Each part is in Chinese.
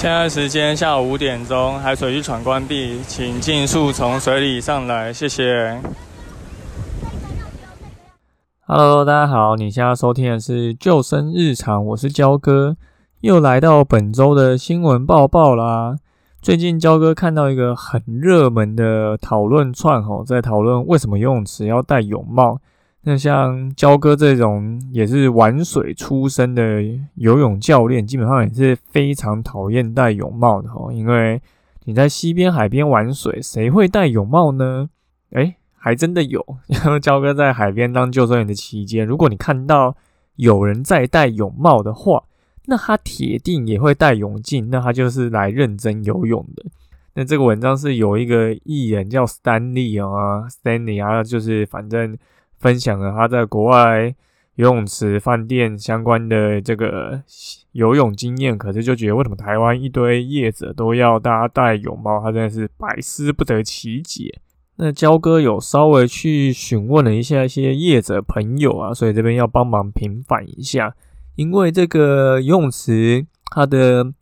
现在时间下午五点钟，海水浴场关闭，请尽速从水里上来，谢谢。Hello，大家好，你现在收听的是救生日常，我是焦哥，又来到本周的新闻报报啦。最近焦哥看到一个很热门的讨论串吼，在讨论为什么游泳池要戴泳帽。那像焦哥这种也是玩水出身的游泳教练，基本上也是非常讨厌戴泳帽的哦。因为你在溪边、海边玩水，谁会戴泳帽呢？诶，还真的有。然后焦哥在海边当救生员的期间，如果你看到有人在戴泳帽的话，那他铁定也会戴泳镜，那他就是来认真游泳的。那这个文章是有一个艺人叫 Stanley 啊，Stanley 啊，就是反正。分享了他在国外游泳池、饭店相关的这个游泳经验，可是就觉得为什么台湾一堆业者都要大家戴泳帽，他真的是百思不得其解。那焦哥有稍微去询问了一下一些业者朋友啊，所以这边要帮忙平反一下，因为这个游泳池它的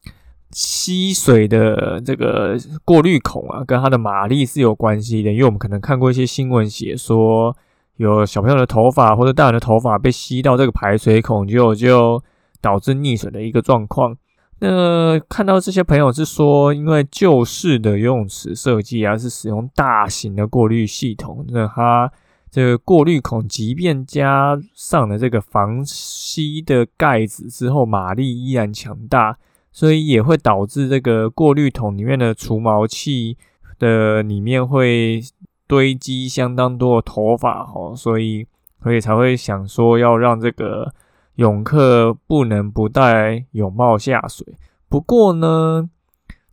吸水的这个过滤孔啊，跟它的马力是有关系的，因为我们可能看过一些新闻写说。有小朋友的头发或者大人的头发被吸到这个排水孔，就就导致溺水的一个状况。那看到这些朋友是说，因为旧式的游泳池设计啊，是使用大型的过滤系统，那它这个过滤孔即便加上了这个防吸的盖子之后，马力依然强大，所以也会导致这个过滤桶里面的除毛器的里面会。堆积相当多的头发哦，所以所以才会想说要让这个泳客不能不戴泳帽下水。不过呢，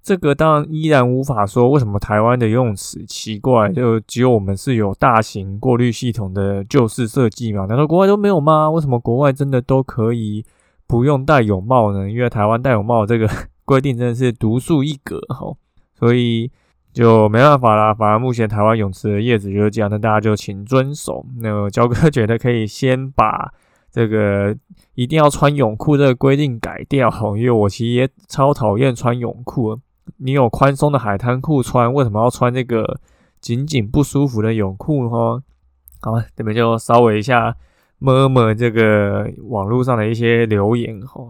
这个当然依然无法说为什么台湾的游泳池奇怪，就只有我们是有大型过滤系统的旧式设计嘛？难道国外都没有吗？为什么国外真的都可以不用戴泳帽呢？因为台湾戴泳帽这个规定真的是独树一格哦，所以。就没办法啦，反而目前台湾泳池的叶子就是这样，那大家就请遵守。那焦哥觉得可以先把这个一定要穿泳裤这个规定改掉，因为我其实也超讨厌穿泳裤。你有宽松的海滩裤穿，为什么要穿这个紧紧不舒服的泳裤呢？好吧，这边就稍微一下摸摸这个网络上的一些留言。好，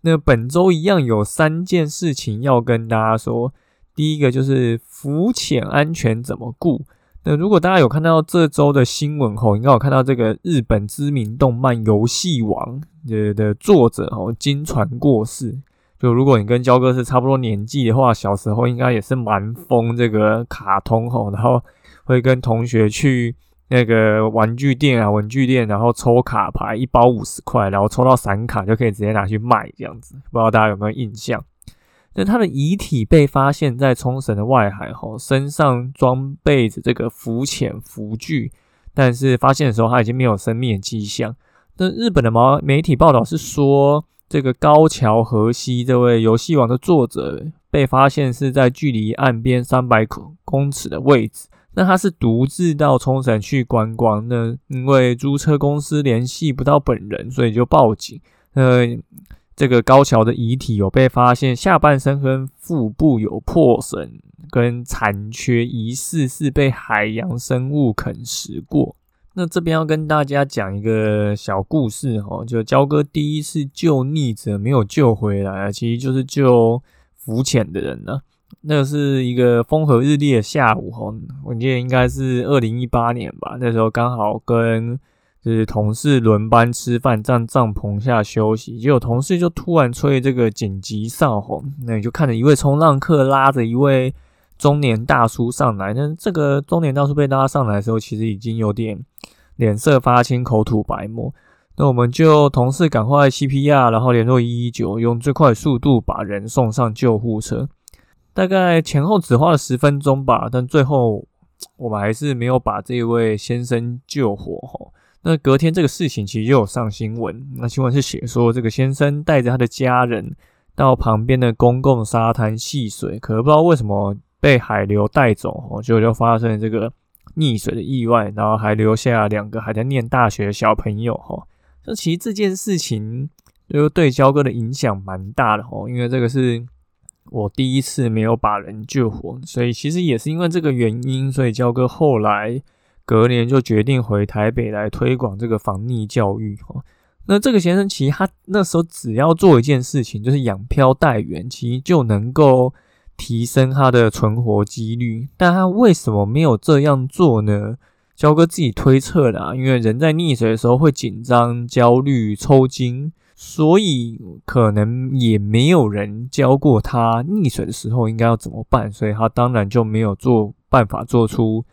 那本周一样有三件事情要跟大家说。第一个就是浮潜安全怎么顾？那如果大家有看到这周的新闻后，应该有看到这个日本知名动漫《游戏王》的的作者哦，金传过世。就如果你跟焦哥是差不多年纪的话，小时候应该也是蛮疯这个卡通吼，然后会跟同学去那个玩具店啊、文具店，然后抽卡牌，一包五十块，然后抽到散卡就可以直接拿去卖这样子。不知道大家有没有印象？那他的遗体被发现在冲绳的外海后，身上装备着这个浮潜浮具，但是发现的时候他已经没有生命迹象。那日本的毛媒体报道是说，这个高桥和希这位游戏王的作者被发现是在距离岸边三百公尺的位置。那他是独自到冲绳去观光，那因为租车公司联系不到本人，所以就报警。呃。这个高桥的遗体有被发现，下半身跟腹部有破损跟残缺，疑似是被海洋生物啃食过。那这边要跟大家讲一个小故事哦，就焦哥第一次救溺者没有救回来，其实就是救浮潜的人呢。那是一个风和日丽的下午哦，我记得应该是二零一八年吧，那时候刚好跟。是同事轮班吃饭，站帐篷下休息，结果同事就突然吹这个紧急哨吼，那你就看着一位冲浪客拉着一位中年大叔上来，那这个中年大叔被拉上来的时候，其实已经有点脸色发青，口吐白沫。那我们就同事赶快 CPR，然后联络一一九，用最快速度把人送上救护车。大概前后只花了十分钟吧，但最后我们还是没有把这位先生救活哈。那隔天这个事情其实就有上新闻，那新闻是写说这个先生带着他的家人到旁边的公共沙滩戏水，可不知道为什么被海流带走哦，就就发生了这个溺水的意外，然后还留下两个还在念大学的小朋友哈。那其实这件事情就对焦哥的影响蛮大的哦，因为这个是我第一次没有把人救活，所以其实也是因为这个原因，所以焦哥后来隔年就决定回台北来推广这个防溺教育哦。那这个先生其实他那时候只要做一件事情，就是养漂带源，其实就能够提升他的存活几率。但他为什么没有这样做呢？焦哥自己推测的，因为人在溺水的时候会紧张、焦虑、抽筋，所以可能也没有人教过他溺水的时候应该要怎么办，所以他当然就没有做办法做出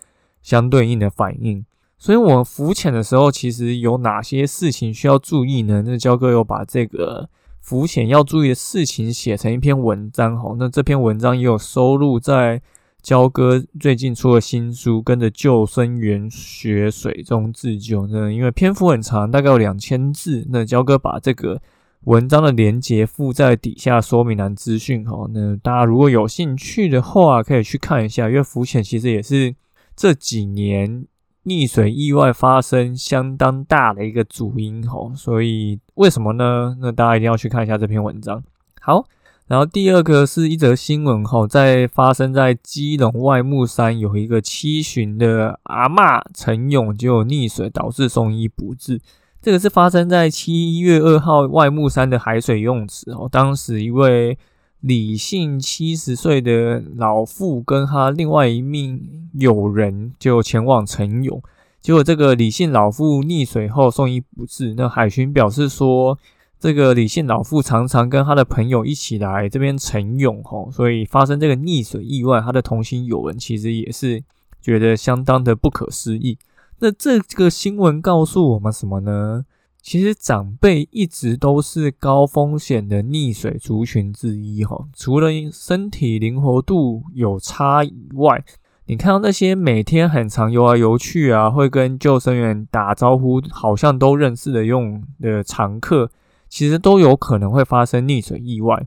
相对应的反应。所以，我们浮潜的时候，其实有哪些事情需要注意呢？那焦哥有把这个浮潜要注意的事情写成一篇文章，哈，那这篇文章也有收录在。焦哥最近出的新书，跟着救生员学水中自救。那因为篇幅很长，大概有两千字。那焦哥把这个文章的连接附在底下说明栏资讯。哈，那大家如果有兴趣的话，可以去看一下。因为浮潜其实也是这几年溺水意外发生相当大的一个主因。哈，所以为什么呢？那大家一定要去看一下这篇文章。好。然后第二个是一则新闻哈，在发生在基隆外木山有一个七旬的阿嬷陈勇就溺水导致送医不治。这个是发生在七月二号外木山的海水游泳池哦。当时一位李姓七十岁的老妇跟他另外一名友人就前往陈勇，结果这个李姓老妇溺水后送医不治。那海巡表示说。这个李姓老妇常常跟他的朋友一起来这边晨泳，吼，所以发生这个溺水意外，他的同行友人其实也是觉得相当的不可思议。那这个新闻告诉我们什么呢？其实长辈一直都是高风险的溺水族群之一，哈，除了身体灵活度有差以外，你看到那些每天很常游来游去啊，会跟救生员打招呼，好像都认识的用的常客。其实都有可能会发生溺水意外。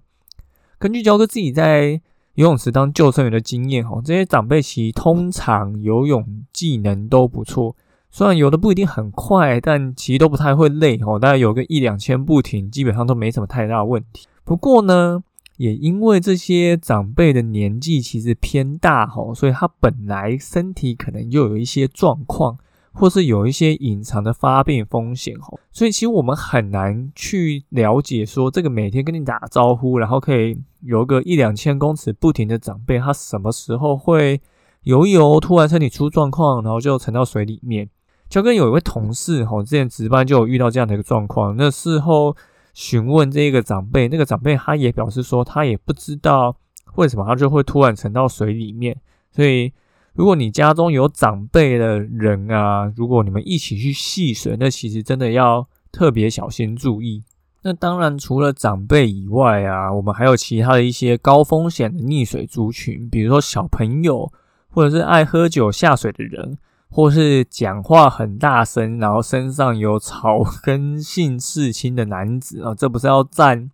根据焦哥自己在游泳池当救生员的经验，哈，这些长辈其实通常游泳技能都不错，虽然游的不一定很快，但其实都不太会累，哈，大概有个一两千步停，基本上都没什么太大问题。不过呢，也因为这些长辈的年纪其实偏大，哈，所以他本来身体可能又有一些状况。或是有一些隐藏的发病风险吼，所以其实我们很难去了解说这个每天跟你打招呼，然后可以游个一两千公尺不停的长辈，他什么时候会游一游突然身体出状况，然后就沉到水里面。就跟有一位同事吼，之前值班就有遇到这样的一个状况，那事后询问这个长辈，那个长辈他也表示说，他也不知道为什么他就会突然沉到水里面，所以。如果你家中有长辈的人啊，如果你们一起去戏水，那其实真的要特别小心注意。那当然，除了长辈以外啊，我们还有其他的一些高风险的溺水族群，比如说小朋友，或者是爱喝酒下水的人，或是讲话很大声，然后身上有草根性刺青的男子啊，这不是要占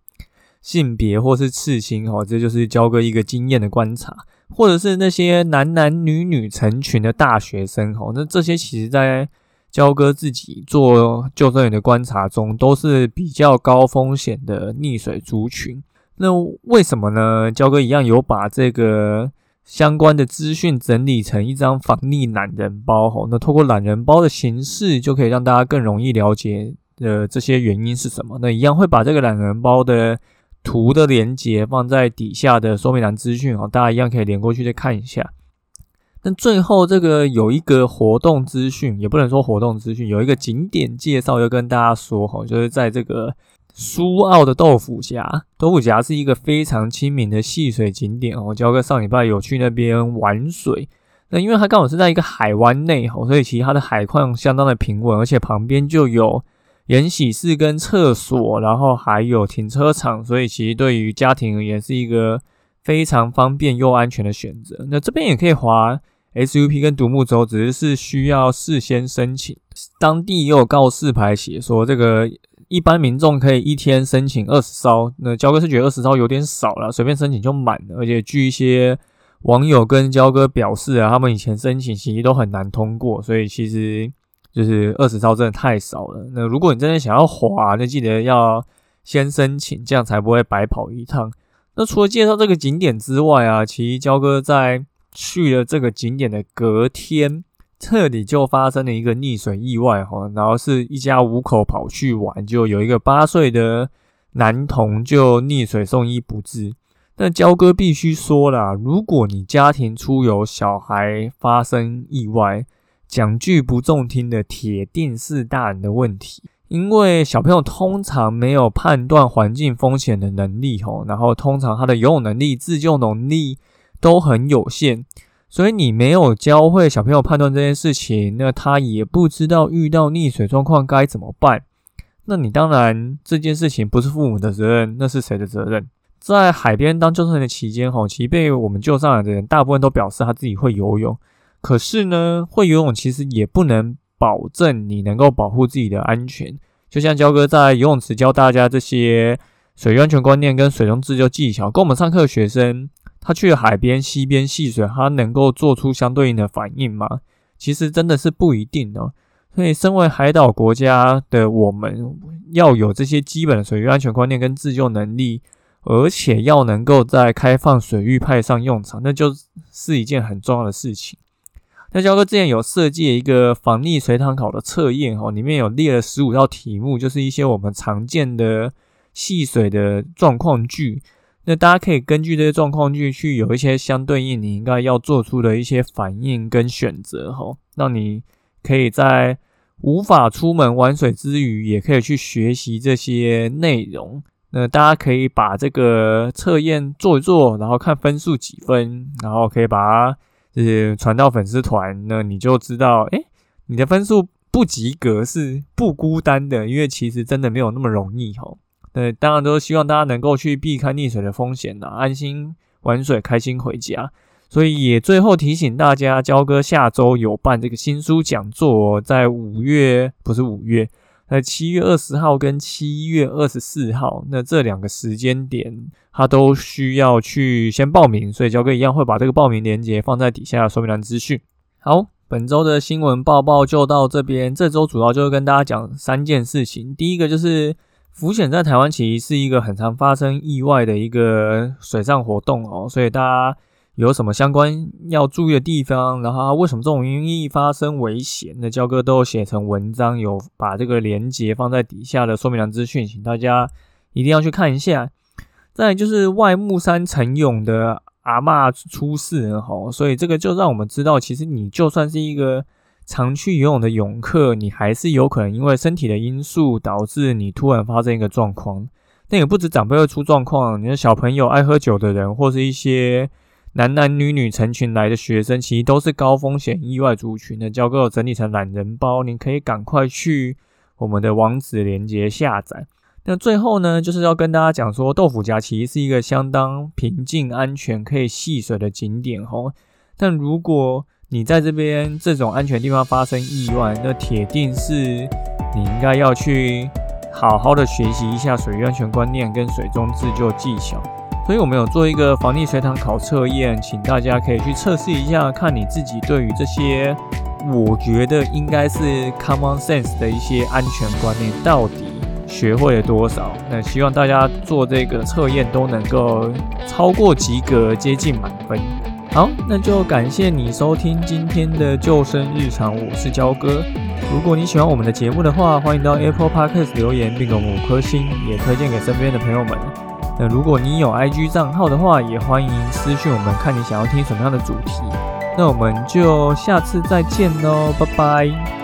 性别或是刺青哦，这就是交哥一个经验的观察。或者是那些男男女女成群的大学生，吼，那这些其实在交哥自己做救生员的观察中，都是比较高风险的溺水族群。那为什么呢？交哥一样有把这个相关的资讯整理成一张防溺懒人包，吼，那透过懒人包的形式，就可以让大家更容易了解呃这些原因是什么。那一样会把这个懒人包的。图的连接放在底下的说明栏资讯哦，大家一样可以连过去再看一下。那最后这个有一个活动资讯，也不能说活动资讯，有一个景点介绍要跟大家说哈，就是在这个苏澳的豆腐夹，豆腐夹是一个非常亲民的戏水景点哦。焦哥上礼拜有去那边玩水，那因为它刚好是在一个海湾内哦，所以其实它的海况相当的平稳，而且旁边就有。连洗室跟厕所，然后还有停车场，所以其实对于家庭而言是一个非常方便又安全的选择。那这边也可以滑 SUP 跟独木舟，只是是需要事先申请。当地也有告示牌写说，这个一般民众可以一天申请二十艘。那焦哥是觉得二十艘有点少了，随便申请就满了。而且据一些网友跟焦哥表示啊，他们以前申请其实都很难通过，所以其实。就是二十艘真的太少了。那如果你真的想要滑，那记得要先申请，这样才不会白跑一趟。那除了介绍这个景点之外啊，其实焦哥在去了这个景点的隔天，这里就发生了一个溺水意外哈。然后是一家五口跑去玩，就有一个八岁的男童就溺水送医不治。那焦哥必须说啦，如果你家庭出游，小孩发生意外。讲句不中听的，铁定是大人的问题，因为小朋友通常没有判断环境风险的能力吼，然后通常他的游泳能力、自救能力都很有限，所以你没有教会小朋友判断这件事情，那他也不知道遇到溺水状况该怎么办。那你当然这件事情不是父母的责任，那是谁的责任？在海边当救生员的期间吼，其实被我们救上来的人，大部分都表示他自己会游泳。可是呢，会游泳其实也不能保证你能够保护自己的安全。就像焦哥在游泳池教大家这些水域安全观念跟水中自救技巧，跟我们上课的学生，他去海边、溪边戏水，他能够做出相对应的反应吗？其实真的是不一定哦。所以，身为海岛国家的我们，要有这些基本的水域安全观念跟自救能力，而且要能够在开放水域派上用场，那就是一件很重要的事情。那焦哥之前有设计一个防溺水塘考的测验哦，里面有列了十五道题目，就是一些我们常见的戏水的状况句。那大家可以根据这些状况去去有一些相对应你应该要做出的一些反应跟选择哈，让你可以在无法出门玩水之余，也可以去学习这些内容。那大家可以把这个测验做一做，然后看分数几分，然后可以把它。就是传到粉丝团，那你就知道，哎，你的分数不及格是不孤单的，因为其实真的没有那么容易吼。对，当然都希望大家能够去避开溺水的风险呐，安心玩水，开心回家。所以也最后提醒大家，焦哥下周有办这个新书讲座，在五月不是五月。在七月二十号跟七月二十四号，那这两个时间点，他都需要去先报名，所以焦哥一样会把这个报名链接放在底下说明栏资讯。好，本周的新闻报报就到这边。这周主要就是跟大家讲三件事情。第一个就是浮潜在台湾其实是一个很常发生意外的一个水上活动哦，所以大家。有什么相关要注意的地方？然后为什么这种容易发生危险？那焦哥都有写成文章，有把这个连接放在底下的说明栏资讯，请大家一定要去看一下。再就是外木山陈勇的阿嬷出事了哈，所以这个就让我们知道，其实你就算是一个常去游泳的泳客，你还是有可能因为身体的因素导致你突然发生一个状况。但也不止长辈会出状况，你的小朋友、爱喝酒的人，或是一些。男男女女成群来的学生，其实都是高风险意外族群的。教哥整理成懒人包，你可以赶快去我们的网址连接下载。那最后呢，就是要跟大家讲说，豆腐夹其实是一个相当平静、安全、可以戏水的景点哦。但如果你在这边这种安全地方发生意外，那铁定是你应该要去好好的学习一下水域安全观念跟水中自救技巧。所以我们有做一个防溺水塘考测验，请大家可以去测试一下，看你自己对于这些，我觉得应该是 common sense 的一些安全观念，到底学会了多少？那希望大家做这个测验都能够超过及格，接近满分。好，那就感谢你收听今天的救生日常，我是焦哥。如果你喜欢我们的节目的话，欢迎到 Apple Podcast 留言并给我们五颗星，也推荐给身边的朋友们。那如果你有 IG 账号的话，也欢迎私讯我们，看你想要听什么样的主题。那我们就下次再见喽，拜拜。